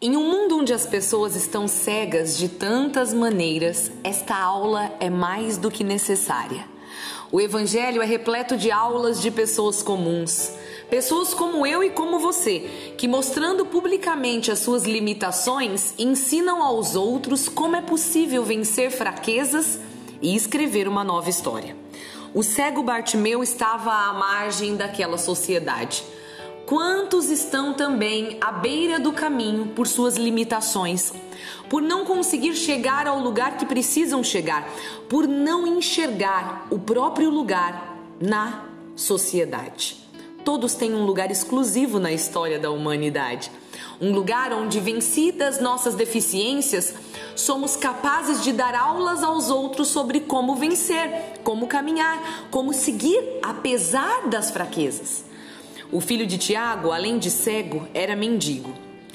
Em um mundo onde as pessoas estão cegas de tantas maneiras, esta aula é mais do que necessária. O Evangelho é repleto de aulas de pessoas comuns, pessoas como eu e como você, que mostrando publicamente as suas limitações, ensinam aos outros como é possível vencer fraquezas e escrever uma nova história. O cego Bartimeu estava à margem daquela sociedade Quantos estão também à beira do caminho por suas limitações, por não conseguir chegar ao lugar que precisam chegar, por não enxergar o próprio lugar na sociedade? Todos têm um lugar exclusivo na história da humanidade. Um lugar onde, vencidas nossas deficiências, somos capazes de dar aulas aos outros sobre como vencer, como caminhar, como seguir apesar das fraquezas. O filho de Tiago, além de cego, era mendigo.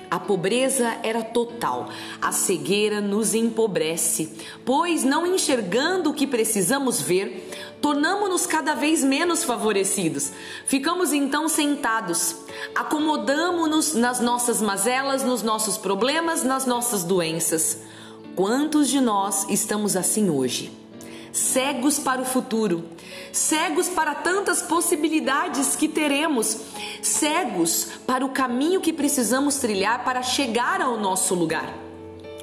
A pobreza era total, a cegueira nos empobrece, pois, não enxergando o que precisamos ver, tornamos-nos cada vez menos favorecidos. Ficamos então sentados, acomodamos-nos nas nossas mazelas, nos nossos problemas, nas nossas doenças. Quantos de nós estamos assim hoje? Cegos para o futuro, cegos para tantas possibilidades que teremos, cegos para o caminho que precisamos trilhar para chegar ao nosso lugar.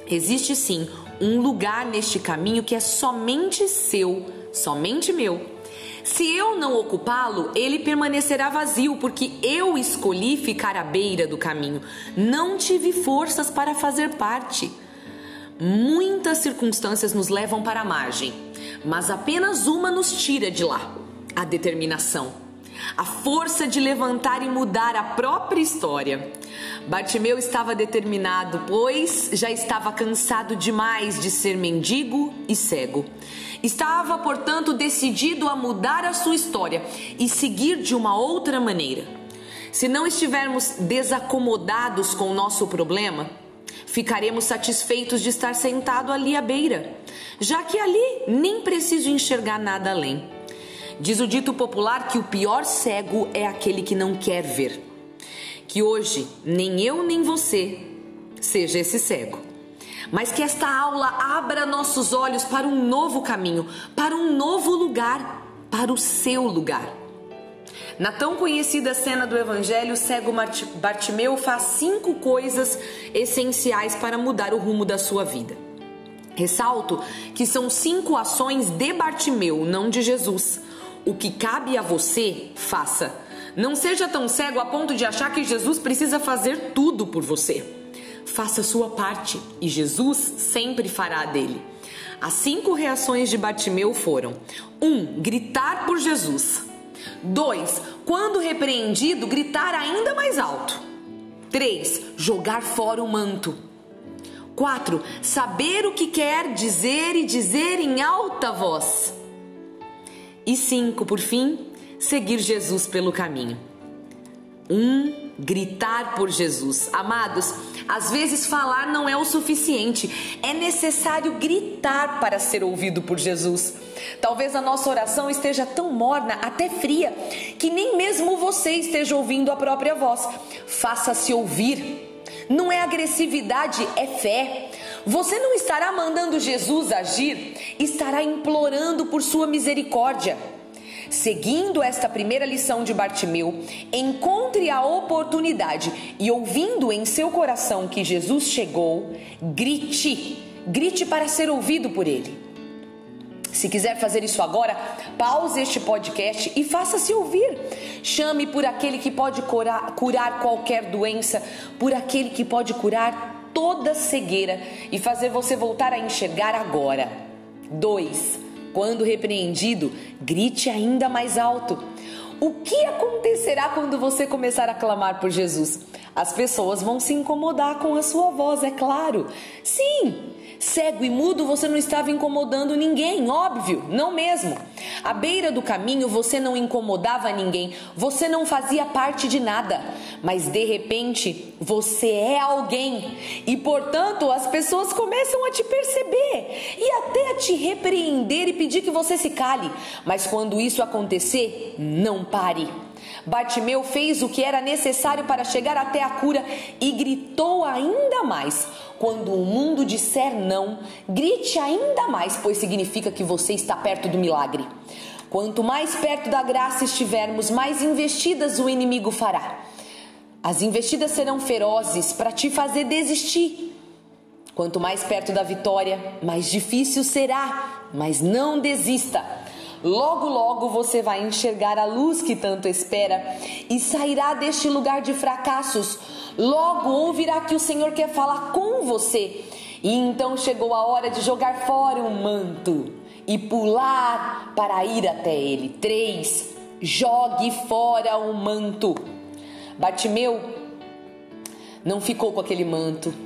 Existe sim um lugar neste caminho que é somente seu, somente meu. Se eu não ocupá-lo, ele permanecerá vazio, porque eu escolhi ficar à beira do caminho. Não tive forças para fazer parte. Muitas circunstâncias nos levam para a margem mas apenas uma nos tira de lá: a determinação, a força de levantar e mudar a própria história. Bartimeu estava determinado, pois já estava cansado demais de ser mendigo e cego. Estava, portanto, decidido a mudar a sua história e seguir de uma outra maneira. Se não estivermos desacomodados com o nosso problema, ficaremos satisfeitos de estar sentado ali à beira, já que ali nem preciso enxergar nada além. Diz o dito popular que o pior cego é aquele que não quer ver. Que hoje nem eu nem você seja esse cego. Mas que esta aula abra nossos olhos para um novo caminho, para um novo lugar, para o seu lugar. Na tão conhecida cena do Evangelho, o cego Bartimeu faz cinco coisas essenciais para mudar o rumo da sua vida. Ressalto que são cinco ações de Bartimeu, não de Jesus. O que cabe a você, faça. Não seja tão cego a ponto de achar que Jesus precisa fazer tudo por você. Faça sua parte e Jesus sempre fará dele. As cinco reações de Bartimeu foram: 1. Um, gritar por Jesus. 2. Quando repreendido, gritar ainda mais alto. 3. Jogar fora o manto. 4. Saber o que quer dizer e dizer em alta voz. E 5. Por fim, seguir Jesus pelo caminho. 1. Um, gritar por Jesus. Amados, às vezes falar não é o suficiente, é necessário gritar para ser ouvido por Jesus. Talvez a nossa oração esteja tão morna, até fria, que nem mesmo você esteja ouvindo a própria voz. Faça-se ouvir. Não é agressividade, é fé. Você não estará mandando Jesus agir, estará implorando por sua misericórdia. Seguindo esta primeira lição de Bartimeu, encontre a oportunidade e ouvindo em seu coração que Jesus chegou, grite, grite para ser ouvido por ele. Se quiser fazer isso agora, pause este podcast e faça-se ouvir. Chame por aquele que pode curar, curar qualquer doença, por aquele que pode curar toda cegueira e fazer você voltar a enxergar agora. 2. Quando repreendido, grite ainda mais alto. O que acontecerá quando você começar a clamar por Jesus? As pessoas vão se incomodar com a sua voz, é claro. Sim, Cego e mudo, você não estava incomodando ninguém, óbvio, não mesmo. À beira do caminho, você não incomodava ninguém, você não fazia parte de nada, mas de repente, você é alguém e, portanto, as pessoas começam a te perceber e até a te repreender e pedir que você se cale. Mas quando isso acontecer, não pare. Bartimeu fez o que era necessário para chegar até a cura e gritou ainda mais. Quando o mundo disser não, grite ainda mais, pois significa que você está perto do milagre. Quanto mais perto da graça estivermos, mais investidas o inimigo fará. As investidas serão ferozes para te fazer desistir. Quanto mais perto da vitória, mais difícil será, mas não desista. Logo, logo você vai enxergar a luz que tanto espera e sairá deste lugar de fracassos. Logo ouvirá que o Senhor quer falar com você. E então chegou a hora de jogar fora o manto e pular para ir até ele. Três, jogue fora o manto. Bartimeu não ficou com aquele manto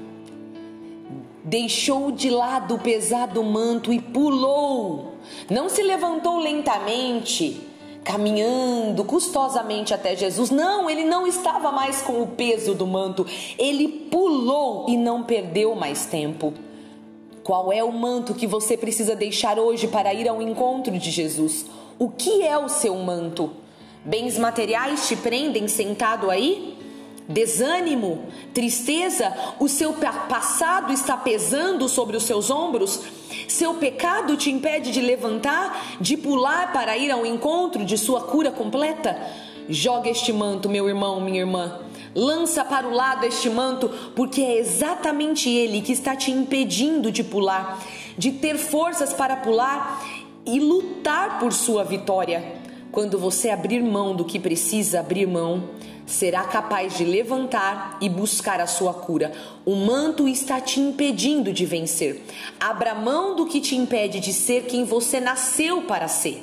deixou de lado o pesado manto e pulou. Não se levantou lentamente, caminhando custosamente até Jesus. Não, ele não estava mais com o peso do manto. Ele pulou e não perdeu mais tempo. Qual é o manto que você precisa deixar hoje para ir ao encontro de Jesus? O que é o seu manto? Bens materiais te prendem sentado aí? Desânimo, tristeza, o seu passado está pesando sobre os seus ombros, seu pecado te impede de levantar, de pular para ir ao encontro de sua cura completa? Joga este manto, meu irmão, minha irmã. Lança para o lado este manto, porque é exatamente ele que está te impedindo de pular, de ter forças para pular e lutar por sua vitória. Quando você abrir mão do que precisa abrir mão, será capaz de levantar e buscar a sua cura. O manto está te impedindo de vencer. Abra mão do que te impede de ser quem você nasceu para ser.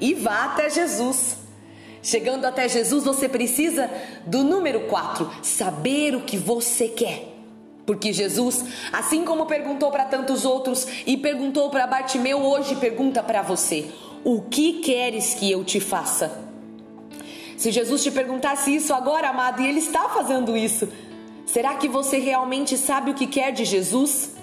E vá até Jesus. Chegando até Jesus, você precisa do número 4, saber o que você quer. Porque Jesus, assim como perguntou para tantos outros e perguntou para Bartimeu, hoje pergunta para você: O que queres que eu te faça? Se Jesus te perguntasse isso agora, amado, e Ele está fazendo isso, será que você realmente sabe o que quer de Jesus?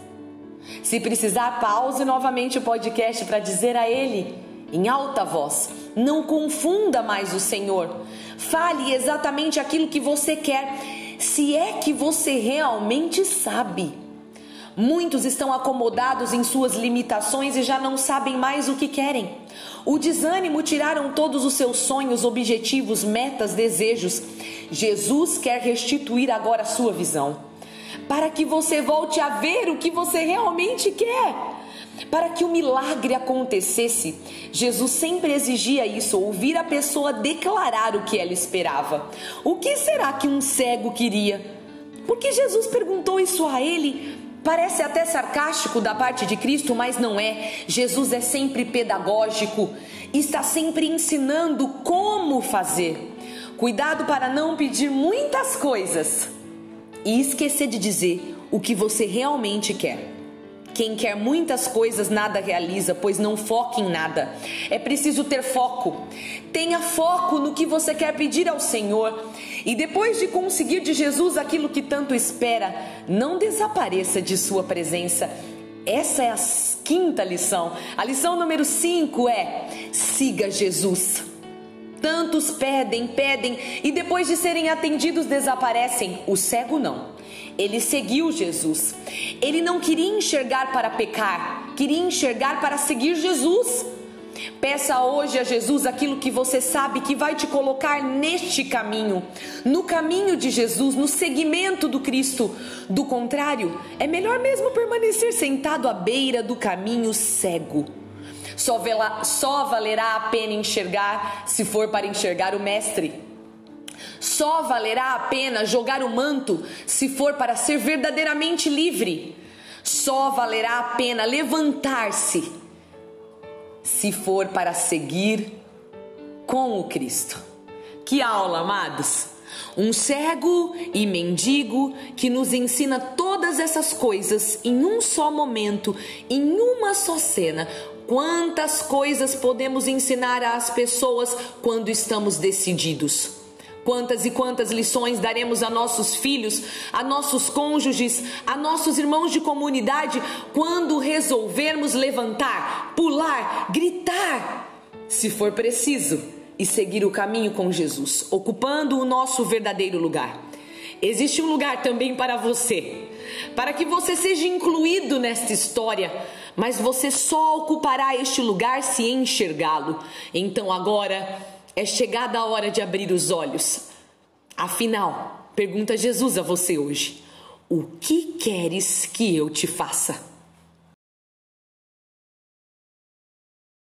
Se precisar, pause novamente o podcast para dizer a Ele, em alta voz: não confunda mais o Senhor. Fale exatamente aquilo que você quer, se é que você realmente sabe. Muitos estão acomodados em suas limitações e já não sabem mais o que querem. O desânimo tiraram todos os seus sonhos, objetivos, metas, desejos. Jesus quer restituir agora a sua visão, para que você volte a ver o que você realmente quer. Para que o milagre acontecesse, Jesus sempre exigia isso, ouvir a pessoa declarar o que ela esperava. O que será que um cego queria? Porque Jesus perguntou isso a ele Parece até sarcástico da parte de Cristo, mas não é. Jesus é sempre pedagógico, está sempre ensinando como fazer. Cuidado para não pedir muitas coisas e esquecer de dizer o que você realmente quer. Quem quer muitas coisas nada realiza, pois não foca em nada. É preciso ter foco. Tenha foco no que você quer pedir ao Senhor. E depois de conseguir de Jesus aquilo que tanto espera, não desapareça de Sua presença. Essa é a quinta lição. A lição número 5 é: siga Jesus. Tantos pedem, pedem e depois de serem atendidos desaparecem. O cego não. Ele seguiu Jesus. Ele não queria enxergar para pecar, queria enxergar para seguir Jesus. Peça hoje a Jesus aquilo que você sabe que vai te colocar neste caminho, no caminho de Jesus, no seguimento do Cristo. Do contrário, é melhor mesmo permanecer sentado à beira do caminho cego. Só, vela, só valerá a pena enxergar se for para enxergar o Mestre. Só valerá a pena jogar o manto se for para ser verdadeiramente livre. Só valerá a pena levantar-se se for para seguir com o Cristo. Que aula, amados! Um cego e mendigo que nos ensina todas essas coisas em um só momento, em uma só cena. Quantas coisas podemos ensinar às pessoas quando estamos decididos? Quantas e quantas lições daremos a nossos filhos, a nossos cônjuges, a nossos irmãos de comunidade quando resolvermos levantar, pular, gritar, se for preciso, e seguir o caminho com Jesus, ocupando o nosso verdadeiro lugar. Existe um lugar também para você, para que você seja incluído nesta história, mas você só ocupará este lugar se enxergá-lo. Então agora é chegada a hora de abrir os olhos. Afinal, pergunta Jesus a você hoje: O que queres que eu te faça?